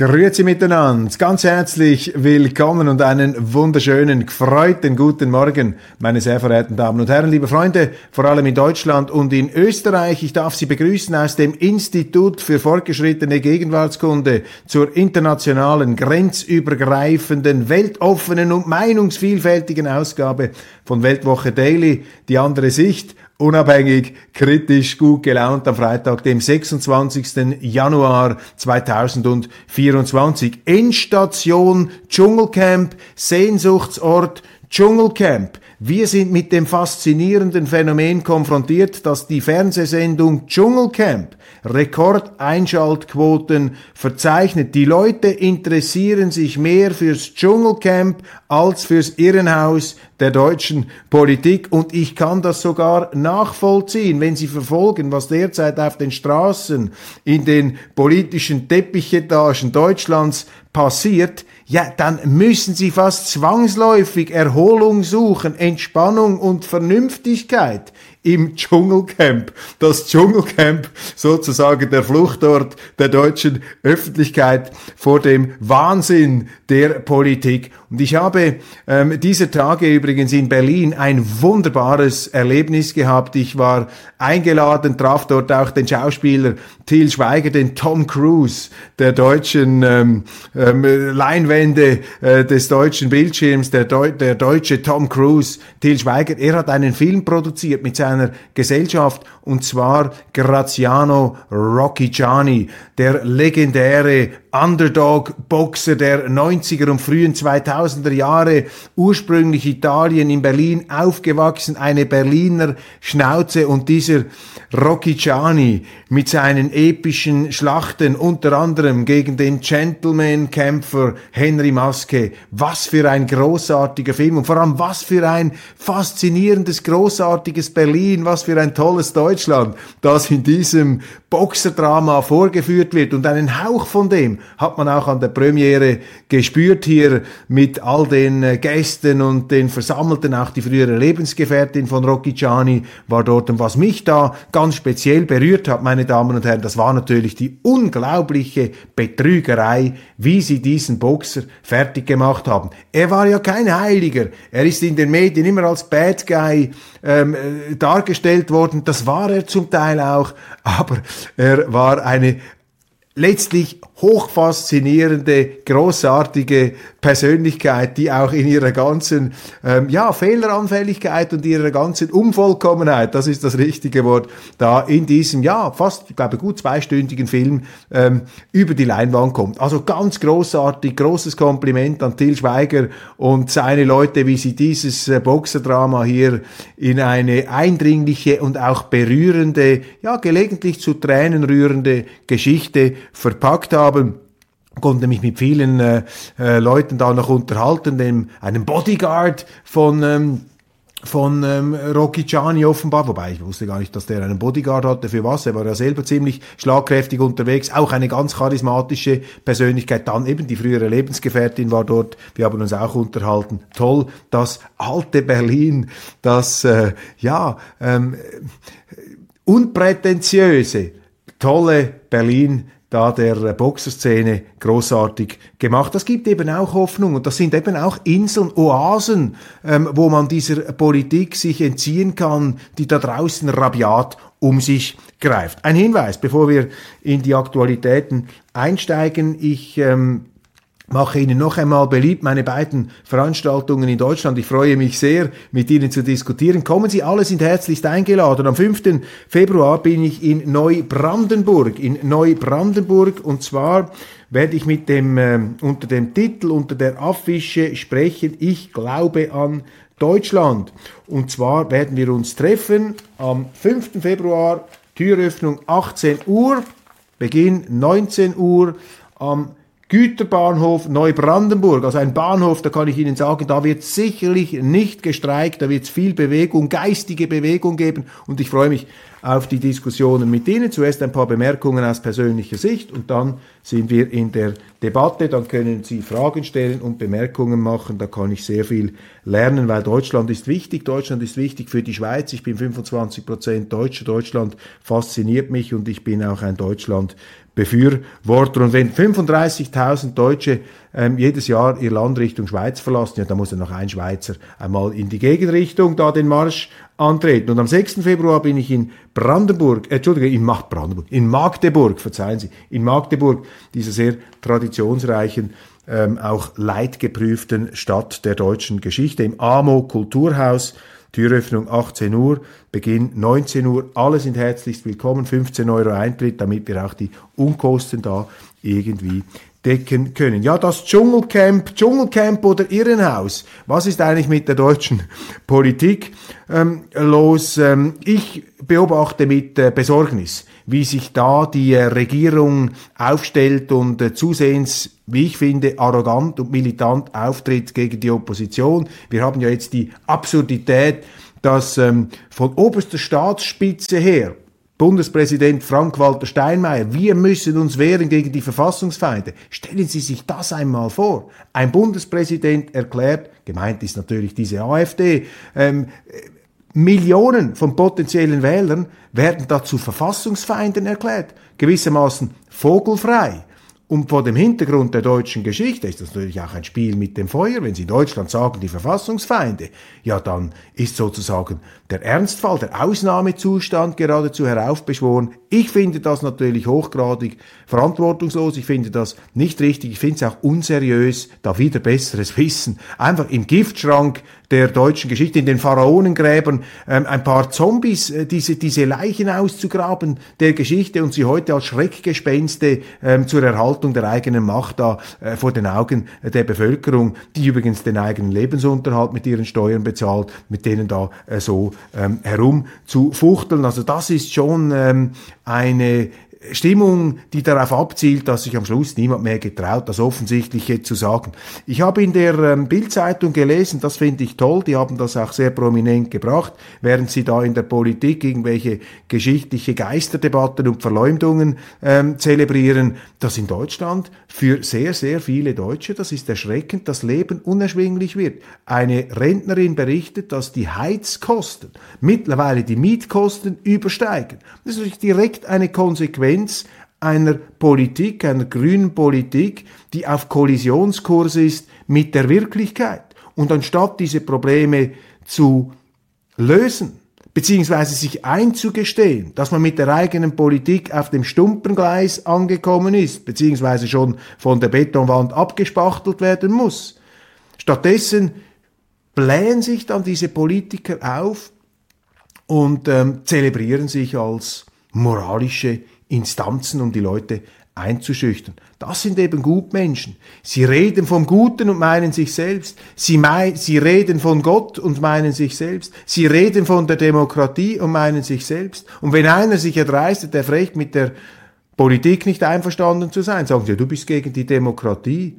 Grüezi miteinander, ganz herzlich willkommen und einen wunderschönen, gefreuten guten Morgen, meine sehr verehrten Damen und Herren, liebe Freunde, vor allem in Deutschland und in Österreich. Ich darf Sie begrüßen aus dem Institut für fortgeschrittene Gegenwartskunde zur internationalen, grenzübergreifenden, weltoffenen und meinungsvielfältigen Ausgabe von Weltwoche Daily, die andere Sicht unabhängig, kritisch, gut gelaunt am Freitag, dem 26. Januar 2024. Endstation Dschungelcamp, Sehnsuchtsort Dschungelcamp. Wir sind mit dem faszinierenden Phänomen konfrontiert, dass die Fernsehsendung Dschungelcamp Rekordeinschaltquoten verzeichnet. Die Leute interessieren sich mehr fürs Dschungelcamp als fürs Irrenhaus der deutschen Politik. Und ich kann das sogar nachvollziehen, wenn Sie verfolgen, was derzeit auf den Straßen in den politischen Teppichetagen Deutschlands passiert, ja, dann müssen sie fast zwangsläufig Erholung suchen, Entspannung und Vernünftigkeit im Dschungelcamp. Das Dschungelcamp sozusagen der Fluchtort der deutschen Öffentlichkeit vor dem Wahnsinn der Politik. Und ich habe ähm, diese Tage übrigens in Berlin ein wunderbares Erlebnis gehabt. Ich war eingeladen, traf dort auch den Schauspieler Till Schweiger, den Tom Cruise der deutschen ähm, ähm, Leinwände äh, des deutschen Bildschirms, der, Deu der deutsche Tom Cruise, Till Schweiger. Er hat einen Film produziert mit seiner Gesellschaft und zwar Graziano Rocchigiani, der legendäre Underdog-Boxer der 90er und frühen 2000er Jahre, ursprünglich Italien, in Berlin aufgewachsen, eine Berliner Schnauze und dieser Rocchigiani mit seinen epischen Schlachten, unter anderem gegen den Gentleman-Kämpfer Henry Maske. Was für ein großartiger Film und vor allem was für ein faszinierendes, großartiges Berlin, was für ein tolles Deutschland, das in diesem Boxerdrama vorgeführt wird und einen Hauch von dem hat man auch an der Premiere gespürt hier mit all den äh, Gästen und den Versammelten, auch die frühere Lebensgefährtin von Rocky Gianni war dort. Und was mich da ganz speziell berührt hat, meine Damen und Herren, das war natürlich die unglaubliche Betrügerei, wie sie diesen Boxer fertig gemacht haben. Er war ja kein Heiliger, er ist in den Medien immer als Bad Guy ähm, äh, dargestellt worden, das war er zum Teil auch, aber er war eine letztlich hochfaszinierende, großartige Persönlichkeit, die auch in ihrer ganzen ähm, ja, Fehleranfälligkeit und ihrer ganzen Unvollkommenheit, das ist das richtige Wort, da in diesem, ja, fast, ich glaube, gut zweistündigen Film ähm, über die Leinwand kommt. Also ganz großartig, großes Kompliment an Till Schweiger und seine Leute, wie sie dieses äh, Boxerdrama hier in eine eindringliche und auch berührende, ja, gelegentlich zu Tränen rührende Geschichte verpackt haben konnte mich mit vielen äh, äh, Leuten da noch unterhalten, dem einem Bodyguard von ähm, von ähm, Rocky Gianni offenbar, wobei ich wusste gar nicht, dass der einen Bodyguard hatte, für was, er war ja selber ziemlich schlagkräftig unterwegs, auch eine ganz charismatische Persönlichkeit, dann eben die frühere Lebensgefährtin war dort, wir haben uns auch unterhalten, toll, das alte Berlin, das, äh, ja, ähm, unprätentiöse, tolle Berlin da der Boxerszene großartig gemacht. Das gibt eben auch Hoffnung und das sind eben auch Inseln, Oasen, ähm, wo man dieser Politik sich entziehen kann, die da draußen rabiat um sich greift. Ein Hinweis, bevor wir in die Aktualitäten einsteigen. Ich ähm, mache Ihnen noch einmal beliebt meine beiden Veranstaltungen in Deutschland. Ich freue mich sehr, mit Ihnen zu diskutieren. Kommen Sie, alle sind herzlichst eingeladen. Am 5. Februar bin ich in Neubrandenburg, in Neubrandenburg und zwar werde ich mit dem, äh, unter dem Titel, unter der Affische sprechen, ich glaube an Deutschland. Und zwar werden wir uns treffen am 5. Februar, Türöffnung 18 Uhr, Beginn 19 Uhr am Güterbahnhof Neubrandenburg, also ein Bahnhof, da kann ich Ihnen sagen, da wird sicherlich nicht gestreikt, da wird es viel Bewegung, geistige Bewegung geben. Und ich freue mich auf die Diskussionen mit Ihnen. Zuerst ein paar Bemerkungen aus persönlicher Sicht und dann sind wir in der Debatte, dann können Sie Fragen stellen und Bemerkungen machen, da kann ich sehr viel lernen, weil Deutschland ist wichtig, Deutschland ist wichtig für die Schweiz, ich bin 25 Prozent Deutscher, Deutschland fasziniert mich und ich bin auch ein Deutschland Befürworter. Und wenn 35.000 Deutsche ähm, jedes Jahr ihr Land Richtung Schweiz verlassen, ja, dann muss ja noch ein Schweizer einmal in die Gegenrichtung da den Marsch antreten. Und am 6. Februar bin ich in Brandenburg, äh, Entschuldige, in Brandenburg, in Magdeburg, verzeihen Sie, in Magdeburg, dieser sehr traditionsreichen, ähm, auch leidgeprüften Stadt der deutschen Geschichte, im AMO Kulturhaus, Türöffnung 18 Uhr, Beginn 19 Uhr. Alle sind herzlichst willkommen. 15 Euro Eintritt, damit wir auch die Unkosten da irgendwie decken können. Ja, das Dschungelcamp, Dschungelcamp oder Irrenhaus. Was ist eigentlich mit der deutschen Politik ähm, los? Ähm, ich beobachte mit äh, Besorgnis, wie sich da die äh, Regierung aufstellt und äh, zusehends, wie ich finde, arrogant und militant auftritt gegen die Opposition. Wir haben ja jetzt die Absurdität, dass ähm, von oberster Staatsspitze her Bundespräsident Frank-Walter Steinmeier, wir müssen uns wehren gegen die Verfassungsfeinde. Stellen Sie sich das einmal vor. Ein Bundespräsident erklärt, gemeint ist natürlich diese AfD, ähm, Millionen von potenziellen Wählern werden dazu Verfassungsfeinden erklärt, gewissermaßen vogelfrei. Und vor dem Hintergrund der deutschen Geschichte ist das natürlich auch ein Spiel mit dem Feuer. Wenn Sie in Deutschland sagen, die Verfassungsfeinde, ja, dann ist sozusagen der Ernstfall, der Ausnahmezustand geradezu heraufbeschworen. Ich finde das natürlich hochgradig verantwortungslos. Ich finde das nicht richtig. Ich finde es auch unseriös, da wieder besseres Wissen einfach im Giftschrank der deutschen Geschichte, in den Pharaonengräbern, ähm, ein paar Zombies, äh, diese, diese Leichen auszugraben der Geschichte und sie heute als Schreckgespenste ähm, zur Erhaltung der eigenen Macht da äh, vor den Augen der Bevölkerung, die übrigens den eigenen Lebensunterhalt mit ihren Steuern bezahlt, mit denen da äh, so ähm, herumzufuchteln. Also das ist schon ähm, eine Stimmung, die darauf abzielt, dass sich am Schluss niemand mehr getraut, das Offensichtliche zu sagen. Ich habe in der ähm, Bildzeitung gelesen, das finde ich toll, die haben das auch sehr prominent gebracht, während sie da in der Politik irgendwelche geschichtliche Geisterdebatten und Verleumdungen ähm, zelebrieren, dass in Deutschland für sehr, sehr viele Deutsche, das ist erschreckend, das Leben unerschwinglich wird. Eine Rentnerin berichtet, dass die Heizkosten mittlerweile die Mietkosten übersteigen. Das ist natürlich direkt eine Konsequenz Konsequenz einer Politik, einer grünen Politik, die auf Kollisionskurs ist mit der Wirklichkeit. Und anstatt diese Probleme zu lösen, beziehungsweise sich einzugestehen, dass man mit der eigenen Politik auf dem Stumpengleis angekommen ist, beziehungsweise schon von der Betonwand abgespachtelt werden muss. Stattdessen blähen sich dann diese Politiker auf und ähm, zelebrieren sich als moralische Instanzen, um die Leute einzuschüchtern. Das sind eben Gutmenschen. Sie reden vom Guten und meinen sich selbst. Sie, mein, sie reden von Gott und meinen sich selbst. Sie reden von der Demokratie und meinen sich selbst. Und wenn einer sich erdreistet, der fragt mit der Politik nicht einverstanden zu sein, sagen sie, du bist gegen die Demokratie.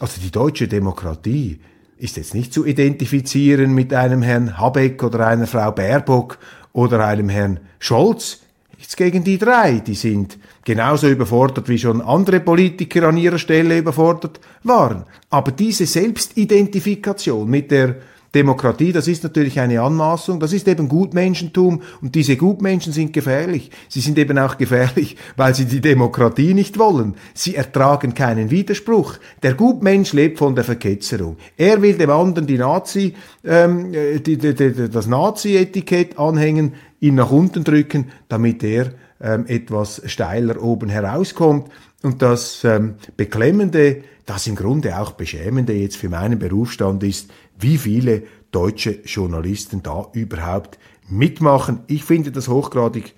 Also die deutsche Demokratie ist jetzt nicht zu identifizieren mit einem Herrn Habeck oder einer Frau Baerbock oder einem Herrn Scholz nichts gegen die drei. Die sind genauso überfordert wie schon andere Politiker an ihrer Stelle überfordert waren. Aber diese Selbstidentifikation mit der Demokratie, das ist natürlich eine Anmaßung, das ist eben Gutmenschentum und diese Gutmenschen sind gefährlich. Sie sind eben auch gefährlich, weil sie die Demokratie nicht wollen. Sie ertragen keinen Widerspruch. Der Gutmensch lebt von der Verketzerung. Er will dem anderen die Nazi, ähm, die, die, die, das Nazi-Etikett anhängen, ihn nach unten drücken, damit er ähm, etwas steiler oben herauskommt. Und das ähm, Beklemmende, das im Grunde auch Beschämende jetzt für meinen Berufsstand ist, wie viele deutsche Journalisten da überhaupt mitmachen. Ich finde das hochgradig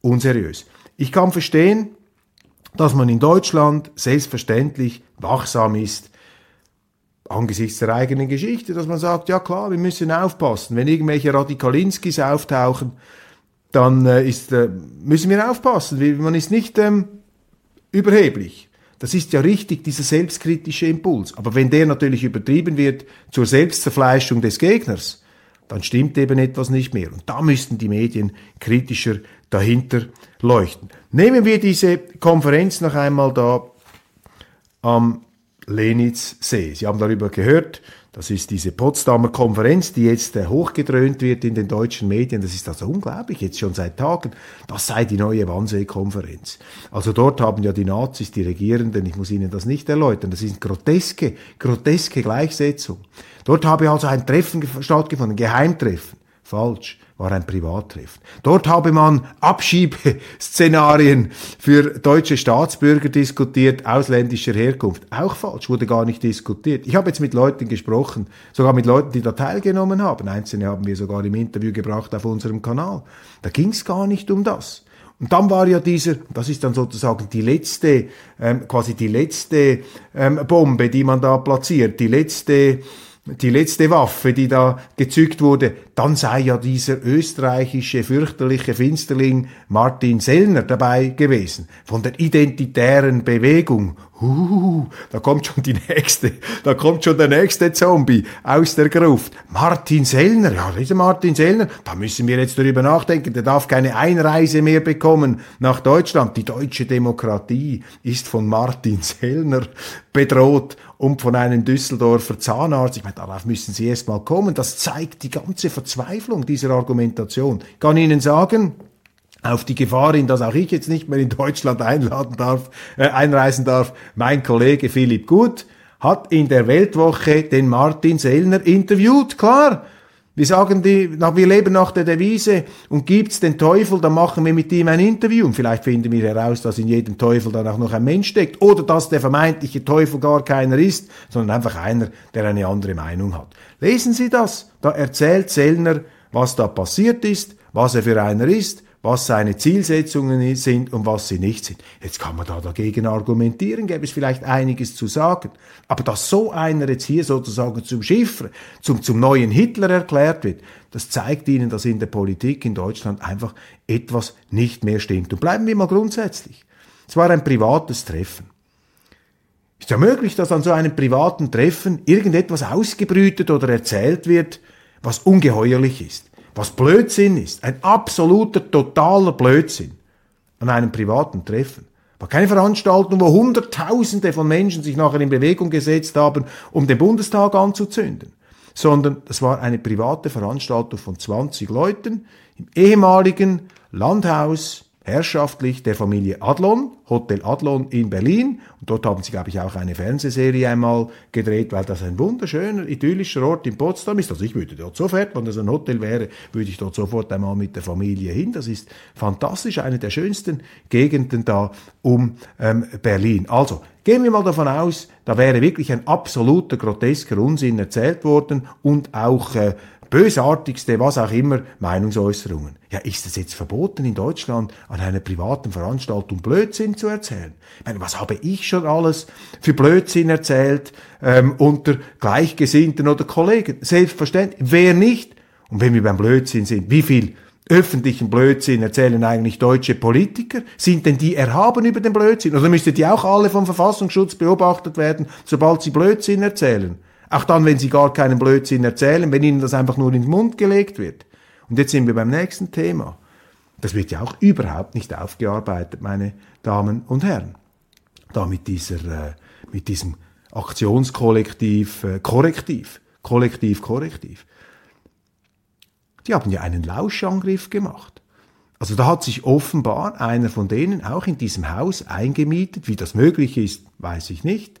unseriös. Ich kann verstehen, dass man in Deutschland selbstverständlich wachsam ist angesichts der eigenen Geschichte, dass man sagt, ja klar, wir müssen aufpassen. Wenn irgendwelche Radikalinskis auftauchen, dann äh, ist, äh, müssen wir aufpassen. Man ist nicht ähm, überheblich. Das ist ja richtig, dieser selbstkritische Impuls. Aber wenn der natürlich übertrieben wird zur Selbstzerfleischung des Gegners, dann stimmt eben etwas nicht mehr. Und da müssten die Medien kritischer dahinter leuchten. Nehmen wir diese Konferenz noch einmal da am Lenitzsee. Sie haben darüber gehört, das ist diese Potsdamer Konferenz, die jetzt äh, hochgedröhnt wird in den deutschen Medien. Das ist also unglaublich, jetzt schon seit Tagen. Das sei die neue Wannsee-Konferenz. Also dort haben ja die Nazis, die Regierenden, ich muss Ihnen das nicht erläutern, das ist groteske, groteske Gleichsetzung. Dort habe also ein Treffen stattgefunden, ein Geheimtreffen. Falsch war ein Privattreffen. Dort habe man Abschiebeszenarien für deutsche Staatsbürger diskutiert, ausländischer Herkunft. Auch falsch, wurde gar nicht diskutiert. Ich habe jetzt mit Leuten gesprochen, sogar mit Leuten, die da teilgenommen haben. Einzelne haben wir sogar im Interview gebracht auf unserem Kanal. Da ging es gar nicht um das. Und dann war ja dieser, das ist dann sozusagen die letzte, ähm, quasi die letzte ähm, Bombe, die man da platziert, die letzte die letzte Waffe, die da gezückt wurde, dann sei ja dieser österreichische fürchterliche Finsterling Martin Sellner dabei gewesen, von der identitären Bewegung. Uh, da kommt schon die nächste, da kommt schon der nächste Zombie aus der Gruft. Martin Sellner, ja, dieser Martin Sellner, da müssen wir jetzt darüber nachdenken, der darf keine Einreise mehr bekommen nach Deutschland. Die deutsche Demokratie ist von Martin Sellner bedroht und von einem Düsseldorfer Zahnarzt. Ich meine, darauf müssen Sie erst mal kommen. Das zeigt die ganze Verzweiflung dieser Argumentation. Ich kann Ihnen sagen, auf die Gefahr hin, dass auch ich jetzt nicht mehr in Deutschland einladen darf, äh, einreisen darf, mein Kollege Philipp Gut hat in der Weltwoche den Martin Sellner interviewt, klar. Wir sagen die, wir leben nach der Devise und gibt's den Teufel, dann machen wir mit ihm ein Interview und vielleicht finden wir heraus, dass in jedem Teufel dann auch noch ein Mensch steckt oder dass der vermeintliche Teufel gar keiner ist, sondern einfach einer, der eine andere Meinung hat. Lesen Sie das. Da erzählt Sellner, was da passiert ist, was er für einer ist, was seine Zielsetzungen sind und was sie nicht sind. Jetzt kann man da dagegen argumentieren, gäbe es vielleicht einiges zu sagen. Aber dass so einer jetzt hier sozusagen zum Schiffer, zum, zum neuen Hitler erklärt wird, das zeigt Ihnen, dass in der Politik in Deutschland einfach etwas nicht mehr stimmt. Und bleiben wir mal grundsätzlich. Es war ein privates Treffen. Ist ja möglich, dass an so einem privaten Treffen irgendetwas ausgebrütet oder erzählt wird, was ungeheuerlich ist was Blödsinn ist, ein absoluter, totaler Blödsinn. An einem privaten Treffen. War keine Veranstaltung, wo Hunderttausende von Menschen sich nachher in Bewegung gesetzt haben, um den Bundestag anzuzünden, sondern das war eine private Veranstaltung von 20 Leuten im ehemaligen Landhaus herrschaftlich der Familie Adlon, Hotel Adlon in Berlin. Und dort haben sie, glaube ich, auch eine Fernsehserie einmal gedreht, weil das ein wunderschöner, idyllischer Ort in Potsdam ist. Also ich würde dort sofort, wenn das ein Hotel wäre, würde ich dort sofort einmal mit der Familie hin. Das ist fantastisch, eine der schönsten Gegenden da um ähm, Berlin. Also, Gehen wir mal davon aus, da wäre wirklich ein absoluter grotesker Unsinn erzählt worden und auch äh, bösartigste, was auch immer, Meinungsäußerungen. Ja, ist es jetzt verboten in Deutschland an einer privaten Veranstaltung Blödsinn zu erzählen? Ich meine, was habe ich schon alles für Blödsinn erzählt ähm, unter Gleichgesinnten oder Kollegen? Selbstverständlich. Wer nicht? Und wenn wir beim Blödsinn sind, wie viel öffentlichen Blödsinn erzählen eigentlich deutsche Politiker? Sind denn die erhaben über den Blödsinn? Oder müssten die auch alle vom Verfassungsschutz beobachtet werden, sobald sie Blödsinn erzählen? Auch dann, wenn sie gar keinen Blödsinn erzählen, wenn ihnen das einfach nur in den Mund gelegt wird. Und jetzt sind wir beim nächsten Thema. Das wird ja auch überhaupt nicht aufgearbeitet, meine Damen und Herren. Da mit dieser, äh, mit diesem Aktionskollektiv, äh, Korrektiv, Kollektiv, Korrektiv. Die haben ja einen Lauschangriff gemacht. Also da hat sich offenbar einer von denen auch in diesem Haus eingemietet. Wie das möglich ist, weiß ich nicht.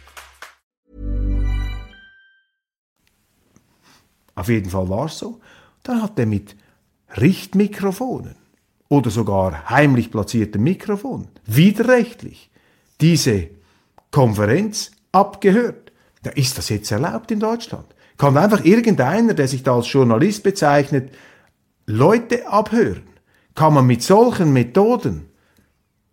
Auf jeden Fall war es so. Dann hat er mit Richtmikrofonen oder sogar heimlich platzierten Mikrofonen widerrechtlich diese Konferenz abgehört. Ja, ist das jetzt erlaubt in Deutschland? Kann einfach irgendeiner, der sich da als Journalist bezeichnet, Leute abhören? Kann man mit solchen Methoden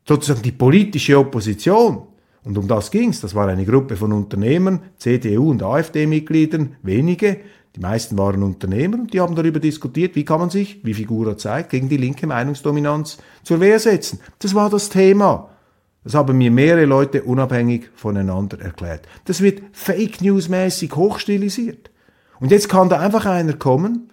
sozusagen die politische Opposition, und um das ging's, das war eine Gruppe von Unternehmern, CDU und AfD-Mitgliedern, wenige, die meisten waren Unternehmer und die haben darüber diskutiert, wie kann man sich, wie Figura zeigt, gegen die linke Meinungsdominanz zur Wehr setzen. Das war das Thema. Das haben mir mehrere Leute unabhängig voneinander erklärt. Das wird Fake News mäßig hochstilisiert. Und jetzt kann da einfach einer kommen,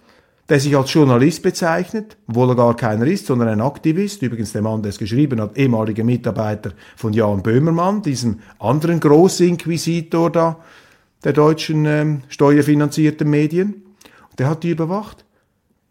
der sich als Journalist bezeichnet, obwohl er gar keiner ist, sondern ein Aktivist, übrigens der Mann, der es geschrieben hat, ehemaliger Mitarbeiter von Jan Böhmermann, diesem anderen Großinquisitor da, der deutschen ähm, steuerfinanzierten Medien. Und der hat die überwacht.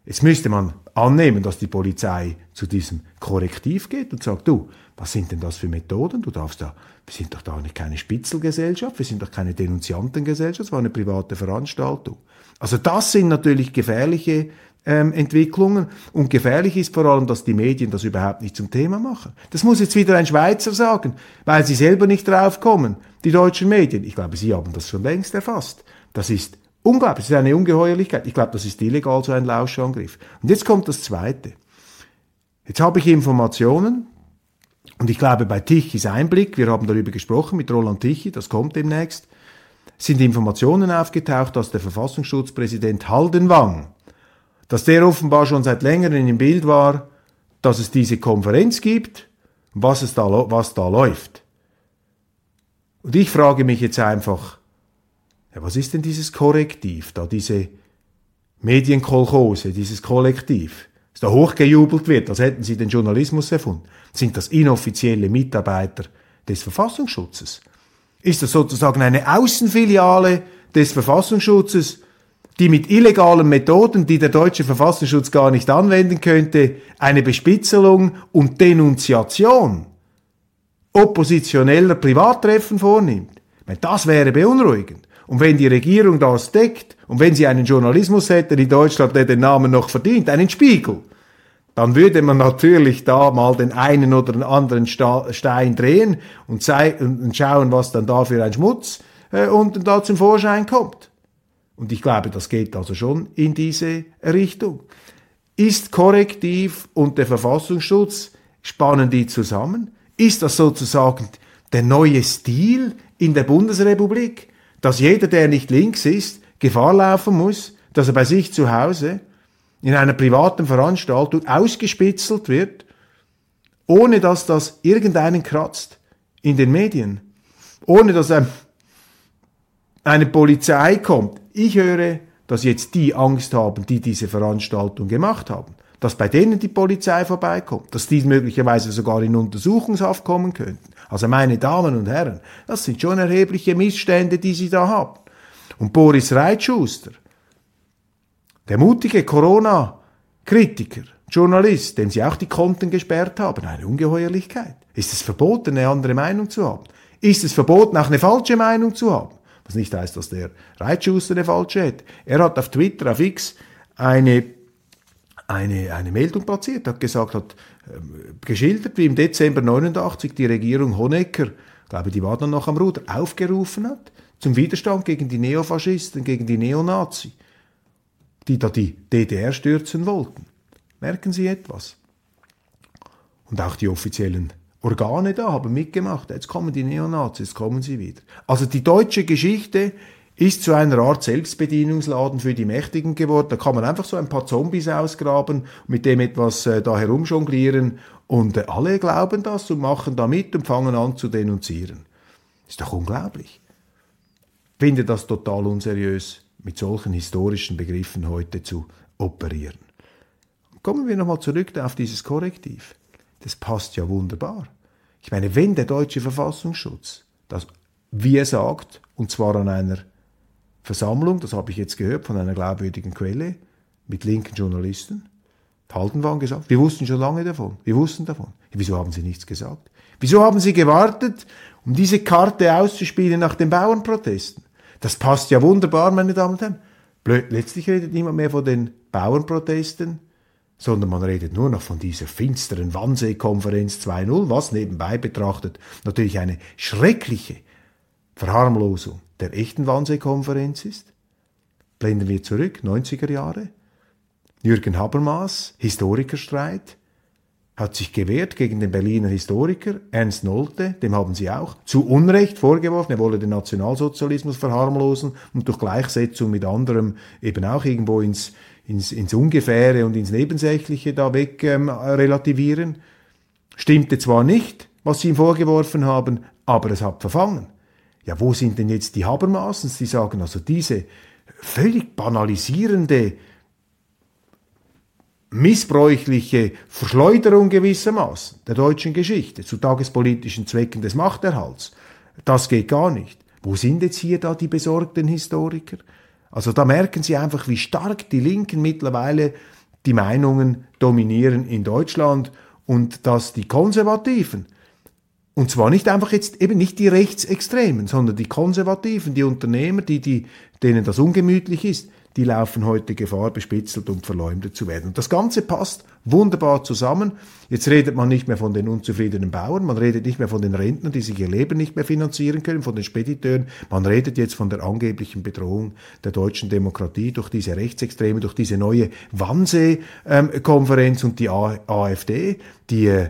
Jetzt müsste man annehmen, dass die Polizei zu diesem Korrektiv geht und sagt, du, was sind denn das für Methoden? Du darfst da, wir sind doch da nicht keine Spitzelgesellschaft, wir sind doch keine Denunziantengesellschaft, es war eine private Veranstaltung. Also das sind natürlich gefährliche ähm, Entwicklungen und gefährlich ist vor allem, dass die Medien das überhaupt nicht zum Thema machen. Das muss jetzt wieder ein Schweizer sagen, weil sie selber nicht draufkommen, die deutschen Medien. Ich glaube, sie haben das schon längst erfasst. Das ist unglaublich, das ist eine Ungeheuerlichkeit. Ich glaube, das ist illegal, so ein Lauschangriff. Und jetzt kommt das Zweite. Jetzt habe ich Informationen, und ich glaube, bei Tichys Einblick, wir haben darüber gesprochen mit Roland Tichy, das kommt demnächst, sind Informationen aufgetaucht, dass der Verfassungsschutzpräsident Haldenwang, dass der offenbar schon seit längerem im Bild war, dass es diese Konferenz gibt, was, es da, was da läuft. Und ich frage mich jetzt einfach, ja, was ist denn dieses Korrektiv, da diese Medienkolchose, dieses Kollektiv, das da hochgejubelt wird, als hätten sie den Journalismus erfunden? Sind das inoffizielle Mitarbeiter des Verfassungsschutzes? Ist das sozusagen eine Außenfiliale des Verfassungsschutzes, die mit illegalen Methoden, die der deutsche Verfassungsschutz gar nicht anwenden könnte, eine Bespitzelung und Denunziation oppositioneller Privattreffen vornimmt? Das wäre beunruhigend. Und wenn die Regierung das deckt und wenn sie einen Journalismus hätte in Deutschland, der den Namen noch verdient, einen Spiegel, dann würde man natürlich da mal den einen oder den anderen Stein drehen und, schauen, was dann da für ein Schmutz äh, unten da zum Vorschein kommt. Und ich glaube, das geht also schon in diese Richtung. Ist Korrektiv und der Verfassungsschutz, spannen die zusammen? Ist das sozusagen der neue Stil in der Bundesrepublik, dass jeder, der nicht links ist, Gefahr laufen muss, dass er bei sich zu Hause in einer privaten Veranstaltung ausgespitzelt wird, ohne dass das irgendeinen kratzt in den Medien, ohne dass ein, eine Polizei kommt. Ich höre, dass jetzt die Angst haben, die diese Veranstaltung gemacht haben, dass bei denen die Polizei vorbeikommt, dass die möglicherweise sogar in Untersuchungshaft kommen könnten. Also meine Damen und Herren, das sind schon erhebliche Missstände, die sie da haben. Und Boris Reitschuster, der mutige Corona-Kritiker, Journalist, dem sie auch die Konten gesperrt haben, eine Ungeheuerlichkeit. Ist es verboten, eine andere Meinung zu haben? Ist es verboten, auch eine falsche Meinung zu haben? Was nicht heißt, dass der Reitschuster eine falsche hätte. Er hat auf Twitter, auf X, eine, eine, eine Meldung platziert, hat gesagt, hat äh, geschildert, wie im Dezember 89 die Regierung Honecker, glaube die war dann noch am Ruder, aufgerufen hat zum Widerstand gegen die Neofaschisten, gegen die Neonazi die da die DDR stürzen wollten. Merken Sie etwas? Und auch die offiziellen Organe da haben mitgemacht. Jetzt kommen die Neonazis, kommen sie wieder. Also die deutsche Geschichte ist zu einer Art Selbstbedienungsladen für die Mächtigen geworden. Da kann man einfach so ein paar Zombies ausgraben, mit dem etwas äh, da herumjonglieren und äh, alle glauben das und machen da mit und fangen an zu denunzieren. Ist doch unglaublich. Finde das total unseriös, mit solchen historischen Begriffen heute zu operieren. Kommen wir nochmal zurück auf dieses Korrektiv. Das passt ja wunderbar. Ich meine, wenn der deutsche Verfassungsschutz das, wie er sagt, und zwar an einer Versammlung, das habe ich jetzt gehört von einer glaubwürdigen Quelle, mit linken Journalisten. Haldenwang gesagt, wir wussten schon lange davon, wir wussten davon. Wieso haben sie nichts gesagt? Wieso haben sie gewartet, um diese Karte auszuspielen nach den Bauernprotesten? Das passt ja wunderbar, meine Damen und Herren. Blöd, letztlich redet niemand mehr von den Bauernprotesten, sondern man redet nur noch von dieser finsteren Wannsee-Konferenz 2.0, was nebenbei betrachtet natürlich eine schreckliche Verharmlosung der echten Wannsee-Konferenz ist. Blenden wir zurück, 90er Jahre. Jürgen Habermas, Historikerstreit, hat sich gewehrt gegen den Berliner Historiker Ernst Nolte, dem haben sie auch zu Unrecht vorgeworfen, er wolle den Nationalsozialismus verharmlosen und durch Gleichsetzung mit anderem eben auch irgendwo ins, ins, ins Ungefähre und ins Nebensächliche da weg ähm, relativieren. Stimmte zwar nicht, was sie ihm vorgeworfen haben, aber es hat verfangen ja, wo sind denn jetzt die Habermasens, die sagen, also diese völlig banalisierende, missbräuchliche Verschleuderung gewissermaßen der deutschen Geschichte zu tagespolitischen Zwecken des Machterhalts, das geht gar nicht. Wo sind jetzt hier da die besorgten Historiker? Also da merken Sie einfach, wie stark die Linken mittlerweile die Meinungen dominieren in Deutschland und dass die Konservativen und zwar nicht einfach jetzt eben nicht die Rechtsextremen, sondern die Konservativen, die Unternehmer, die, die, denen das ungemütlich ist, die laufen heute Gefahr, bespitzelt und verleumdet zu werden. Und das Ganze passt wunderbar zusammen. Jetzt redet man nicht mehr von den unzufriedenen Bauern, man redet nicht mehr von den Rentnern, die sich ihr Leben nicht mehr finanzieren können, von den Spediteuren, man redet jetzt von der angeblichen Bedrohung der deutschen Demokratie durch diese Rechtsextreme, durch diese neue Wannsee-Konferenz und die AfD, die, äh,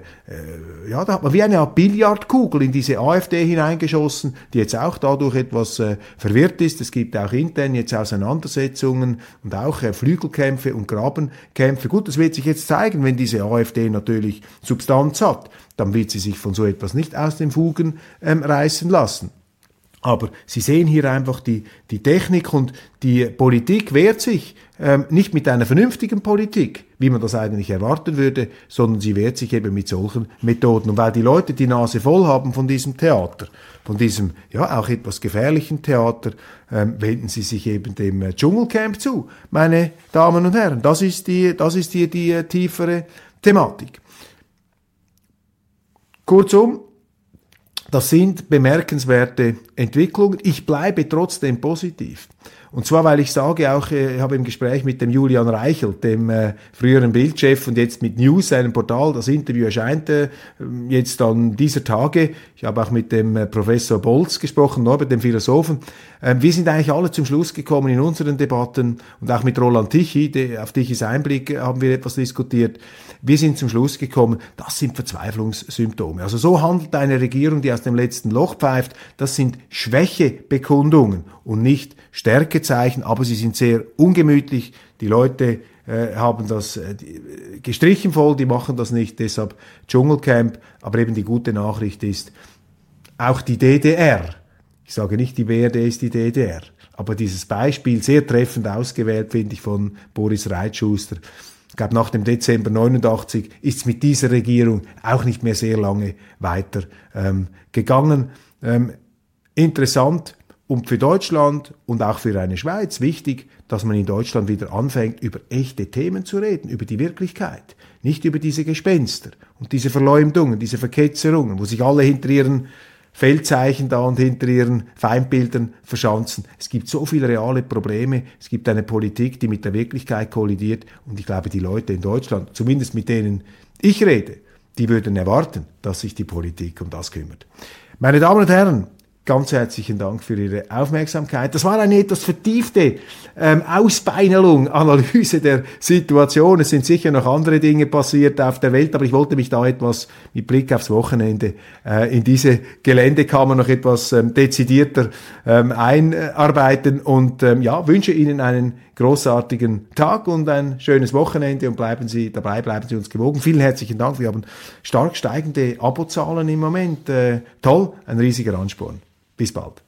ja, da hat man wie eine Art Billardkugel in diese AfD hineingeschossen, die jetzt auch dadurch etwas äh, verwirrt ist. Es gibt auch intern jetzt Auseinandersetzungen und auch äh, Flügelkämpfe und Grabenkämpfe. Gut, das wird sich jetzt zeigen zeigen, wenn diese AfD natürlich Substanz hat, dann wird sie sich von so etwas nicht aus den Fugen ähm, reißen lassen. Aber Sie sehen hier einfach die, die Technik und die Politik wehrt sich ähm, nicht mit einer vernünftigen Politik, wie man das eigentlich erwarten würde, sondern sie wehrt sich eben mit solchen Methoden. Und weil die Leute die Nase voll haben von diesem Theater, von diesem ja auch etwas gefährlichen Theater, ähm, wenden sie sich eben dem äh, Dschungelcamp zu, meine Damen und Herren. Das ist die, das ist hier die äh, tiefere Thematik. Kurzum, das sind bemerkenswerte Entwicklungen. Ich bleibe trotzdem positiv. Und zwar, weil ich sage auch, äh, ich habe im Gespräch mit dem Julian Reichelt, dem äh, früheren Bildchef und jetzt mit News, einem Portal, das Interview erscheint äh, jetzt an dieser Tage. Ich habe auch mit dem Professor Bolz gesprochen, Norbert, dem Philosophen. Ähm, wir sind eigentlich alle zum Schluss gekommen in unseren Debatten und auch mit Roland Tichy, auf Tichys Einblick haben wir etwas diskutiert. Wir sind zum Schluss gekommen, das sind Verzweiflungssymptome. Also so handelt eine Regierung, die aus dem letzten Loch pfeift. Das sind Schwächebekundungen und nicht Stärkezeichen, aber sie sind sehr ungemütlich. Die Leute äh, haben das äh, gestrichen voll, die machen das nicht, deshalb Dschungelcamp. Aber eben die gute Nachricht ist, auch die DDR, ich sage nicht, die BRD ist die DDR, aber dieses Beispiel sehr treffend ausgewählt, finde ich, von Boris Reitschuster. Ich glaube, nach dem Dezember 89 ist es mit dieser Regierung auch nicht mehr sehr lange weiter ähm, gegangen. Ähm, interessant, und für Deutschland und auch für eine Schweiz wichtig, dass man in Deutschland wieder anfängt, über echte Themen zu reden, über die Wirklichkeit, nicht über diese Gespenster und diese Verleumdungen, diese Verketzerungen, wo sich alle hinter ihren Feldzeichen da und hinter ihren Feindbildern verschanzen. Es gibt so viele reale Probleme, es gibt eine Politik, die mit der Wirklichkeit kollidiert und ich glaube, die Leute in Deutschland, zumindest mit denen ich rede, die würden erwarten, dass sich die Politik um das kümmert. Meine Damen und Herren, Ganz herzlichen Dank für Ihre Aufmerksamkeit. Das war eine etwas vertiefte ähm, Ausbeinelung, Analyse der Situation. Es sind sicher noch andere Dinge passiert auf der Welt, aber ich wollte mich da etwas mit Blick aufs Wochenende äh, in diese Geländekammer noch etwas ähm, dezidierter ähm, einarbeiten und ähm, ja, wünsche Ihnen einen großartigen Tag und ein schönes Wochenende und bleiben Sie dabei, bleiben Sie uns gewogen. Vielen herzlichen Dank. Wir haben stark steigende Abozahlen im Moment. Äh, toll, ein riesiger Ansporn. Bis bald.